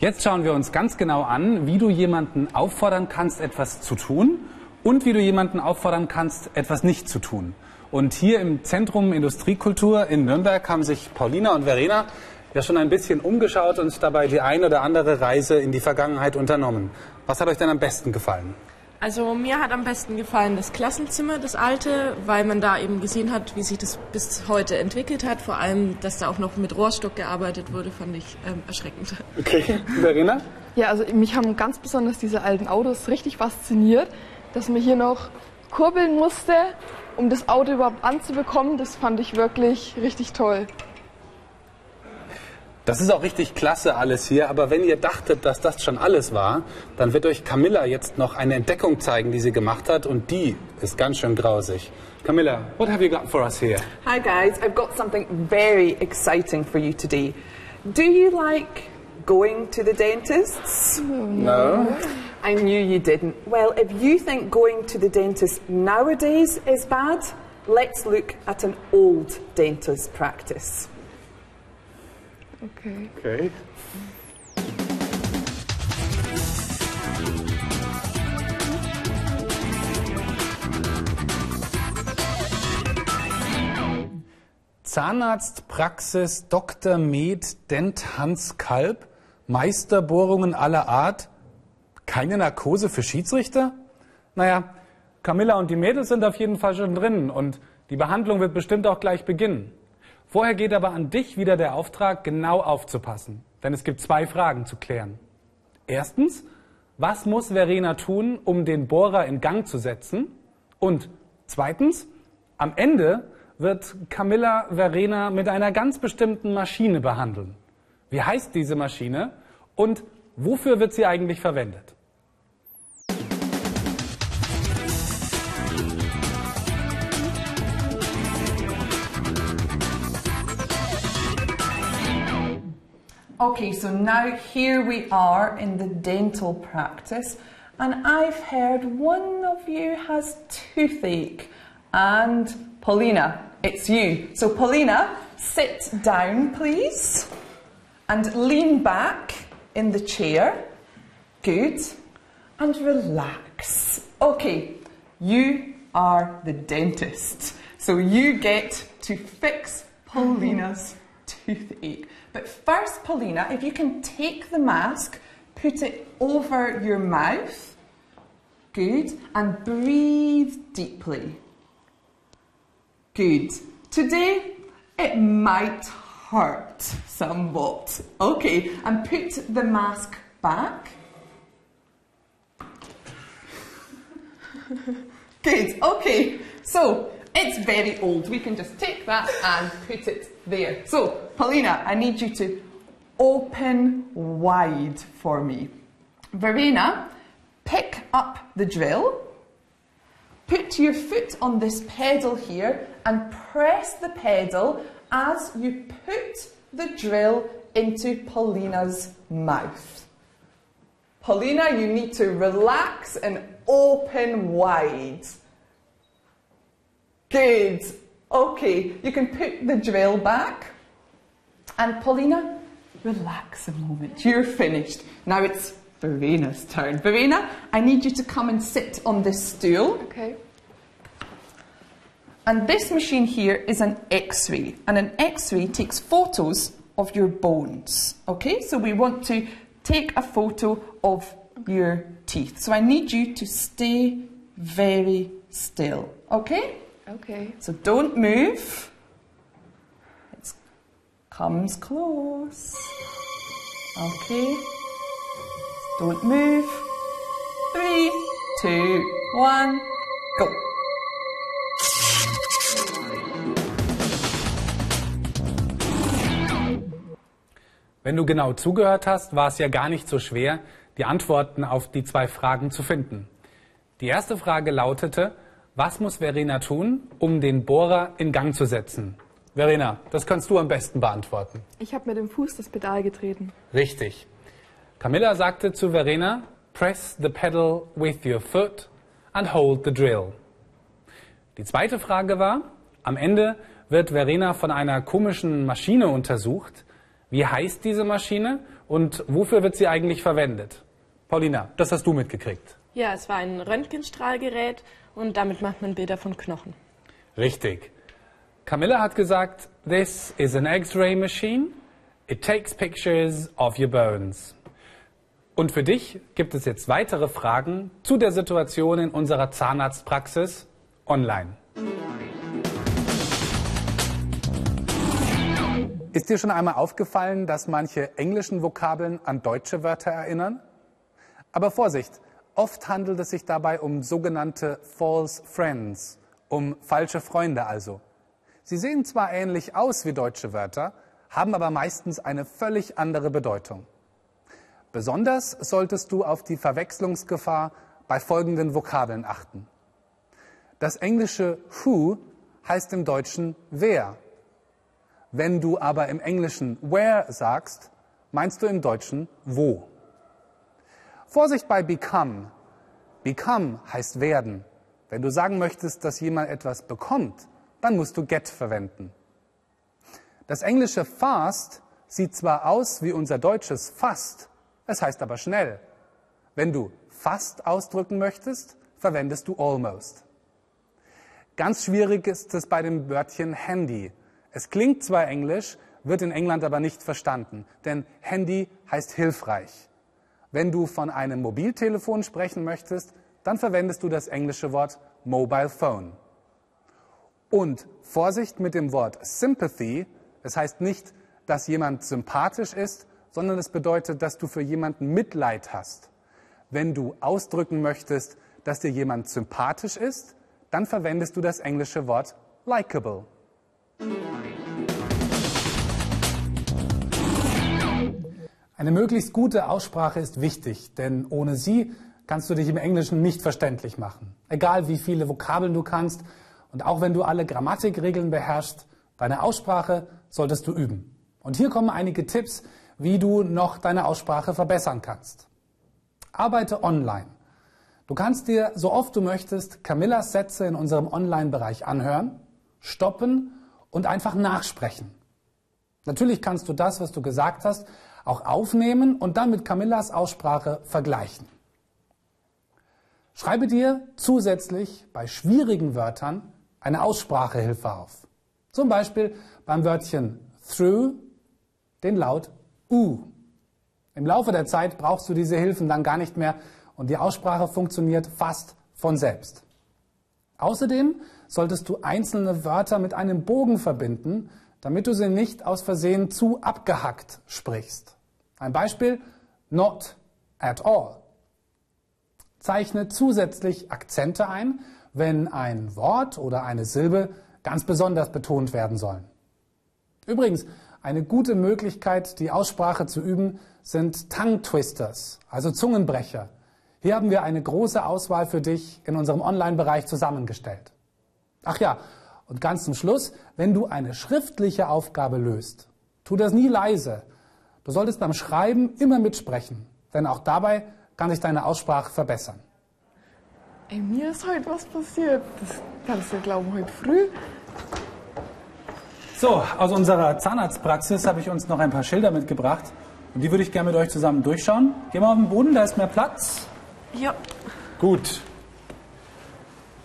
Jetzt schauen wir uns ganz genau an, wie du jemanden auffordern kannst, etwas zu tun und wie du jemanden auffordern kannst, etwas nicht zu tun. Und hier im Zentrum Industriekultur in Nürnberg haben sich Paulina und Verena ja schon ein bisschen umgeschaut und dabei die ein oder andere Reise in die Vergangenheit unternommen. Was hat euch denn am besten gefallen? Also mir hat am besten gefallen das Klassenzimmer, das alte, weil man da eben gesehen hat, wie sich das bis heute entwickelt hat. Vor allem, dass da auch noch mit Rohrstock gearbeitet wurde, fand ich ähm, erschreckend. Okay, Verena? Ja, also mich haben ganz besonders diese alten Autos richtig fasziniert, dass man hier noch kurbeln musste, um das Auto überhaupt anzubekommen. Das fand ich wirklich richtig toll. Das ist auch richtig klasse alles hier, aber wenn ihr dachtet, dass das schon alles war, dann wird euch Camilla jetzt noch eine Entdeckung zeigen, die sie gemacht hat und die ist ganz schön grausig. Camilla, what have you got for us here? Hi guys, I've got something very exciting for you today. Do you like going to the dentists? No. I knew you didn't. Well, if you think going to the dentist nowadays is bad, let's look at an old dentist practice. Okay. Okay. Zahnarztpraxis Dr. Med Dent Hans Kalb, Meisterbohrungen aller Art, keine Narkose für Schiedsrichter? Naja, Camilla und die Mädels sind auf jeden Fall schon drin und die Behandlung wird bestimmt auch gleich beginnen. Vorher geht aber an dich wieder der Auftrag, genau aufzupassen, denn es gibt zwei Fragen zu klären. Erstens, was muss Verena tun, um den Bohrer in Gang zu setzen? Und zweitens, am Ende wird Camilla Verena mit einer ganz bestimmten Maschine behandeln. Wie heißt diese Maschine und wofür wird sie eigentlich verwendet? Okay, so now here we are in the dental practice, and I've heard one of you has toothache. And Paulina, it's you. So, Paulina, sit down, please, and lean back in the chair. Good. And relax. Okay, you are the dentist. So, you get to fix Paulina's toothache. But first, Paulina, if you can take the mask, put it over your mouth. Good. And breathe deeply. Good. Today, it might hurt somewhat. Okay. And put the mask back. Good. Okay. So, it's very old. We can just take that and put it there. So, Paulina, I need you to open wide for me. Verena, pick up the drill. Put your foot on this pedal here and press the pedal as you put the drill into Paulina's mouth. Paulina, you need to relax and open wide. Good. Okay, you can put the drill back. And Paulina, relax a moment. You're finished. Now it's Verena's turn. Verena, I need you to come and sit on this stool. Okay. And this machine here is an x ray. And an x ray takes photos of your bones. Okay, so we want to take a photo of your teeth. So I need you to stay very still. Okay? Okay. So don't move. It comes close. Okay. Don't move. Three, two, one, go. Wenn du genau zugehört hast, war es ja gar nicht so schwer, die Antworten auf die zwei Fragen zu finden. Die erste Frage lautete, was muss Verena tun, um den Bohrer in Gang zu setzen? Verena, das kannst du am besten beantworten. Ich habe mit dem Fuß das Pedal getreten. Richtig. Camilla sagte zu Verena, press the pedal with your foot and hold the drill. Die zweite Frage war, am Ende wird Verena von einer komischen Maschine untersucht. Wie heißt diese Maschine Und wofür wird sie eigentlich verwendet? Paulina, das hast du mitgekriegt. Ja, es war ein Röntgenstrahlgerät und damit macht man Bilder von Knochen. Richtig. Camilla hat gesagt, this is an X-ray machine. It takes pictures of your bones. Und für dich gibt es jetzt weitere Fragen zu der Situation in unserer Zahnarztpraxis online. Ist dir schon einmal aufgefallen, dass manche englischen Vokabeln an deutsche Wörter erinnern? Aber Vorsicht, oft handelt es sich dabei um sogenannte false friends, um falsche Freunde also. Sie sehen zwar ähnlich aus wie deutsche Wörter, haben aber meistens eine völlig andere Bedeutung. Besonders solltest du auf die Verwechslungsgefahr bei folgenden Vokabeln achten. Das englische who heißt im Deutschen wer. Wenn du aber im Englischen where sagst, meinst du im Deutschen wo. Vorsicht bei become. Become heißt werden. Wenn du sagen möchtest, dass jemand etwas bekommt, dann musst du get verwenden. Das englische fast sieht zwar aus wie unser deutsches fast, es heißt aber schnell. Wenn du fast ausdrücken möchtest, verwendest du almost. Ganz schwierig ist es bei dem Wörtchen Handy. Es klingt zwar englisch, wird in England aber nicht verstanden, denn Handy heißt hilfreich. Wenn du von einem Mobiltelefon sprechen möchtest, dann verwendest du das englische Wort Mobile Phone. Und Vorsicht mit dem Wort Sympathy. Es heißt nicht, dass jemand sympathisch ist, sondern es bedeutet, dass du für jemanden Mitleid hast. Wenn du ausdrücken möchtest, dass dir jemand sympathisch ist, dann verwendest du das englische Wort likable. Eine möglichst gute Aussprache ist wichtig, denn ohne sie kannst du dich im Englischen nicht verständlich machen. Egal wie viele Vokabeln du kannst und auch wenn du alle Grammatikregeln beherrschst, deine Aussprache solltest du üben. Und hier kommen einige Tipps, wie du noch deine Aussprache verbessern kannst. Arbeite online. Du kannst dir so oft du möchtest Camillas Sätze in unserem Online-Bereich anhören, stoppen und einfach nachsprechen. Natürlich kannst du das, was du gesagt hast, auch aufnehmen und dann mit Camillas Aussprache vergleichen. Schreibe dir zusätzlich bei schwierigen Wörtern eine Aussprachehilfe auf. Zum Beispiel beim Wörtchen through den Laut U. Im Laufe der Zeit brauchst du diese Hilfen dann gar nicht mehr und die Aussprache funktioniert fast von selbst. Außerdem solltest du einzelne Wörter mit einem Bogen verbinden, damit du sie nicht aus Versehen zu abgehackt sprichst. Ein Beispiel, not at all. Zeichne zusätzlich Akzente ein, wenn ein Wort oder eine Silbe ganz besonders betont werden sollen. Übrigens, eine gute Möglichkeit, die Aussprache zu üben, sind Tongue Twisters, also Zungenbrecher. Hier haben wir eine große Auswahl für dich in unserem Online-Bereich zusammengestellt. Ach ja, und ganz zum Schluss, wenn du eine schriftliche Aufgabe löst, tu das nie leise. Du solltest beim Schreiben immer mitsprechen, denn auch dabei kann sich deine Aussprache verbessern. Ey, mir ist heute was passiert. Das kannst du glauben, heute früh. So, aus unserer Zahnarztpraxis habe ich uns noch ein paar Schilder mitgebracht. Und die würde ich gerne mit euch zusammen durchschauen. Geh mal auf den Boden, da ist mehr Platz. Ja. Gut.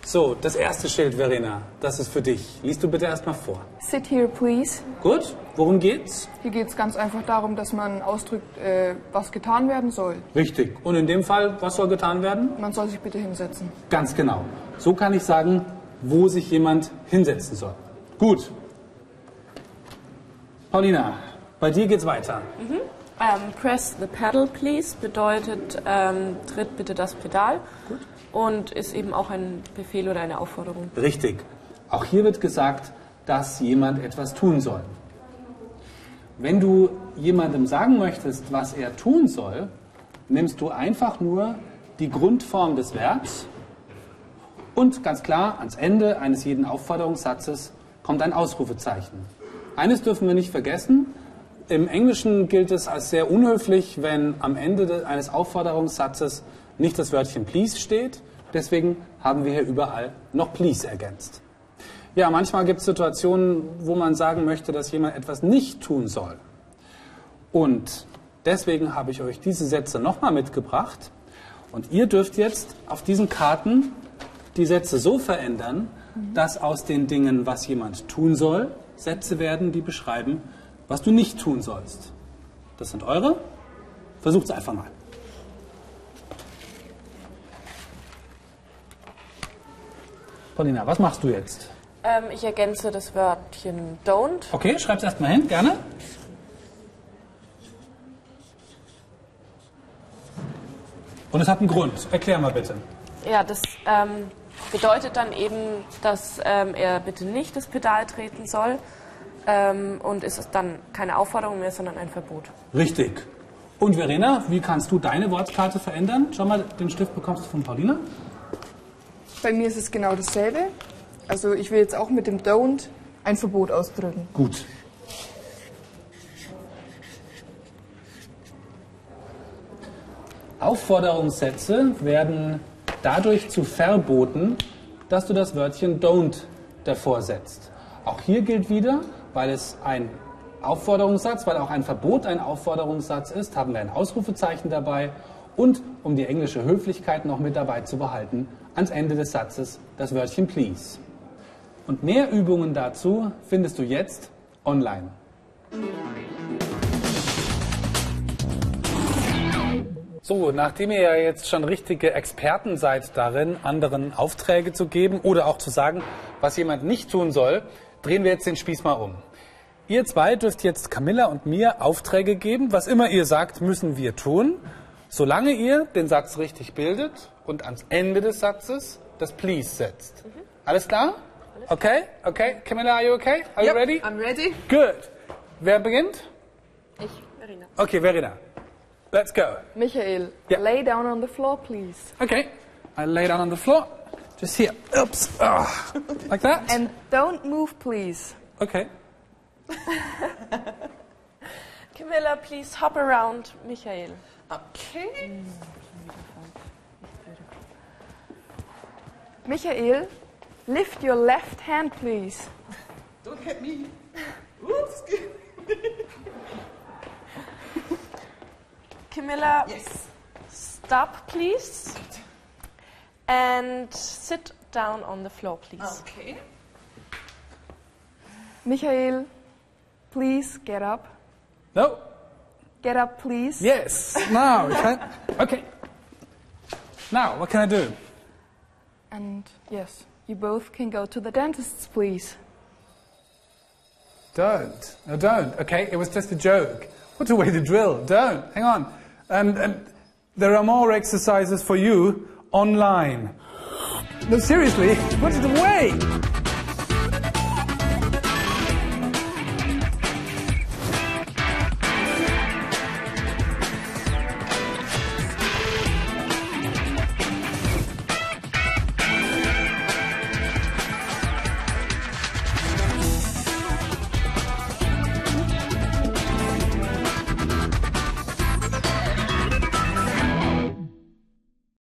So, das erste Schild, Verena, das ist für dich. Liest du bitte erstmal vor. Sit here, please. Gut, worum geht's? Hier geht es ganz einfach darum, dass man ausdrückt, äh, was getan werden soll. Richtig. Und in dem Fall, was soll getan werden? Man soll sich bitte hinsetzen. Ganz genau. So kann ich sagen, wo sich jemand hinsetzen soll. Gut. Paulina, bei dir geht's weiter. Ähm, press the pedal, please bedeutet, ähm, tritt bitte das Pedal. Gut. Und ist eben auch ein Befehl oder eine Aufforderung. Richtig. Auch hier wird gesagt, dass jemand etwas tun soll. Wenn du jemandem sagen möchtest, was er tun soll, nimmst du einfach nur die Grundform des Verbs und ganz klar ans Ende eines jeden Aufforderungssatzes kommt ein Ausrufezeichen. Eines dürfen wir nicht vergessen. Im Englischen gilt es als sehr unhöflich, wenn am Ende de- eines Aufforderungssatzes nicht das Wörtchen please steht. Deswegen haben wir hier überall noch please ergänzt. Ja, manchmal gibt es Situationen, wo man sagen möchte, dass jemand etwas nicht tun soll. Und Deswegen habe ich euch diese Sätze nochmal mitgebracht. Und ihr dürft jetzt auf diesen Karten die Sätze so verändern, dass aus den Dingen, was jemand tun soll, Sätze werden, die beschreiben, was du nicht tun sollst. Das sind eure. Versucht es einfach mal. Paulina, was machst du jetzt? Ähm, ich ergänze das Wörtchen don't. Okay, schreib's erstmal hin, gerne. Und es hat einen Grund. Erklär mal bitte. Ja, das ähm, bedeutet dann eben, dass ähm, er bitte nicht das Pedal treten soll. Ähm, und ist es dann keine Aufforderung mehr, sondern ein Verbot. Richtig. Und Verena, wie kannst du deine Wortkarte verändern? Schau mal, den Stift bekommst du von Paulina. Bei mir ist es genau dasselbe. Also ich will jetzt auch mit dem Don't ein Verbot ausdrücken. Gut. Aufforderungssätze werden dadurch zu Verboten, dass du das Wörtchen don't davor setzt. Auch hier gilt wieder, weil es ein Aufforderungssatz, weil auch ein Verbot ein Aufforderungssatz ist, haben wir ein Ausrufezeichen dabei und um die englische Höflichkeit noch mit dabei zu behalten, ans Ende des Satzes das Wörtchen please. Und mehr Übungen dazu findest du jetzt online. So, nachdem ihr ja jetzt schon richtige Experten seid darin, anderen Aufträge zu geben oder auch zu sagen, was jemand nicht tun soll, drehen wir jetzt den Spieß mal um. Ihr zwei dürft jetzt Camilla und mir Aufträge geben. Was immer ihr sagt, müssen wir tun, solange ihr den Satz richtig bildet und ans Ende des Satzes das Please setzt. Alles klar? Okay, okay. Camilla, are you okay? Are you ready? I'm ready. Good. Wer beginnt? Ich, Verena. Okay, Verena. Let's go. Michael, Ja. lay down on the floor, please. Okay. I lay down on the floor. Just here. Oops. Ah. Like that? And don't move, please. Okay. Camilla, please hop around. Michael. Okay. Michael, lift your left hand, please. Don't hit me. Oops. Camilla, Yes. stop, please. And sit down on the floor, please. Okay. Michael, please get up. No. Get up, please. Yes. Now. we can- Okay. Now, what can I do? And yes, you both can go to the dentist's, please. Don't. No, don't. Okay, it was just a joke. What a way to drill. Don't. Hang on. And, and there are more exercises for you online. No, seriously, put it away.